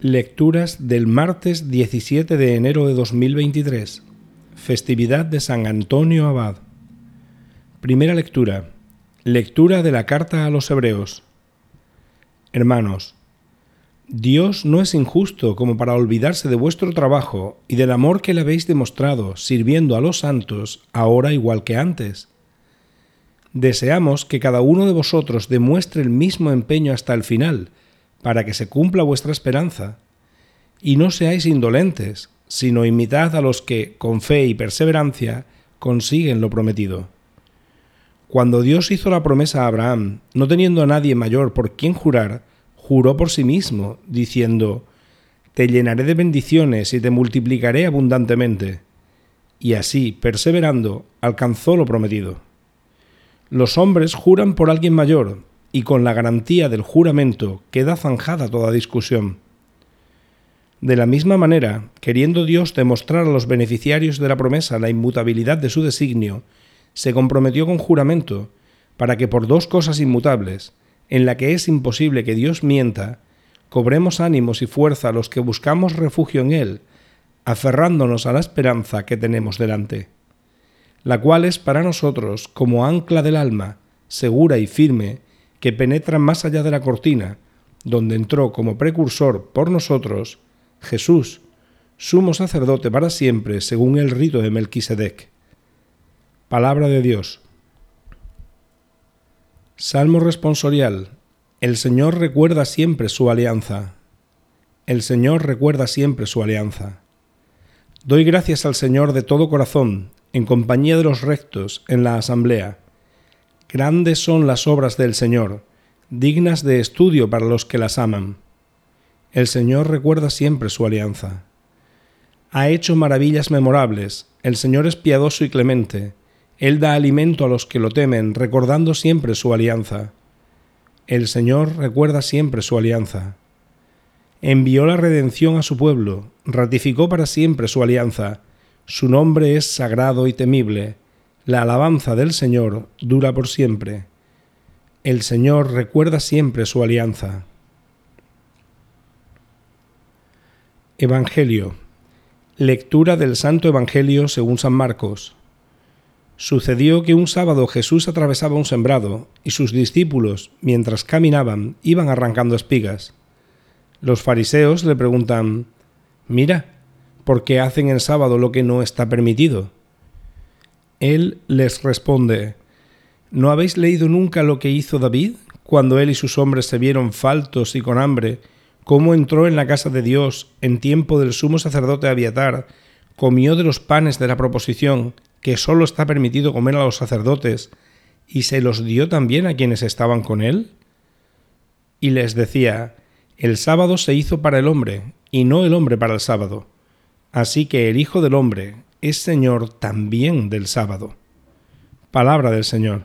Lecturas del martes 17 de enero de 2023, festividad de San Antonio Abad. Primera lectura. Lectura de la carta a los Hebreos. Hermanos, Dios no es injusto como para olvidarse de vuestro trabajo y del amor que le habéis demostrado sirviendo a los santos ahora igual que antes. Deseamos que cada uno de vosotros demuestre el mismo empeño hasta el final, para que se cumpla vuestra esperanza. Y no seáis indolentes, sino imitad a los que, con fe y perseverancia, consiguen lo prometido. Cuando Dios hizo la promesa a Abraham, no teniendo a nadie mayor por quien jurar, juró por sí mismo, diciendo, Te llenaré de bendiciones y te multiplicaré abundantemente. Y así, perseverando, alcanzó lo prometido. Los hombres juran por alguien mayor, y con la garantía del juramento queda zanjada toda discusión. De la misma manera, queriendo Dios demostrar a los beneficiarios de la promesa la inmutabilidad de su designio, se comprometió con juramento, para que por dos cosas inmutables, en la que es imposible que Dios mienta, cobremos ánimos y fuerza a los que buscamos refugio en Él, aferrándonos a la esperanza que tenemos delante, la cual es para nosotros como ancla del alma, segura y firme, que penetra más allá de la cortina, donde entró como precursor por nosotros Jesús, sumo sacerdote para siempre según el rito de Melquisedec. Palabra de Dios. Salmo responsorial. El Señor recuerda siempre su alianza. El Señor recuerda siempre su alianza. Doy gracias al Señor de todo corazón, en compañía de los rectos, en la asamblea Grandes son las obras del Señor, dignas de estudio para los que las aman. El Señor recuerda siempre su alianza. Ha hecho maravillas memorables, el Señor es piadoso y clemente, Él da alimento a los que lo temen, recordando siempre su alianza. El Señor recuerda siempre su alianza. Envió la redención a su pueblo, ratificó para siempre su alianza, su nombre es sagrado y temible, la alabanza del Señor dura por siempre. El Señor recuerda siempre su alianza. Evangelio. Lectura del Santo Evangelio según San Marcos. Sucedió que un sábado Jesús atravesaba un sembrado y sus discípulos, mientras caminaban, iban arrancando espigas. Los fariseos le preguntan, Mira, ¿por qué hacen el sábado lo que no está permitido? Él les responde, ¿No habéis leído nunca lo que hizo David cuando él y sus hombres se vieron faltos y con hambre? ¿Cómo entró en la casa de Dios en tiempo del sumo sacerdote Abiatar, comió de los panes de la proposición, que sólo está permitido comer a los sacerdotes, y se los dio también a quienes estaban con él? Y les decía, el sábado se hizo para el hombre, y no el hombre para el sábado. Así que el Hijo del Hombre es Señor también del sábado. Palabra del Señor.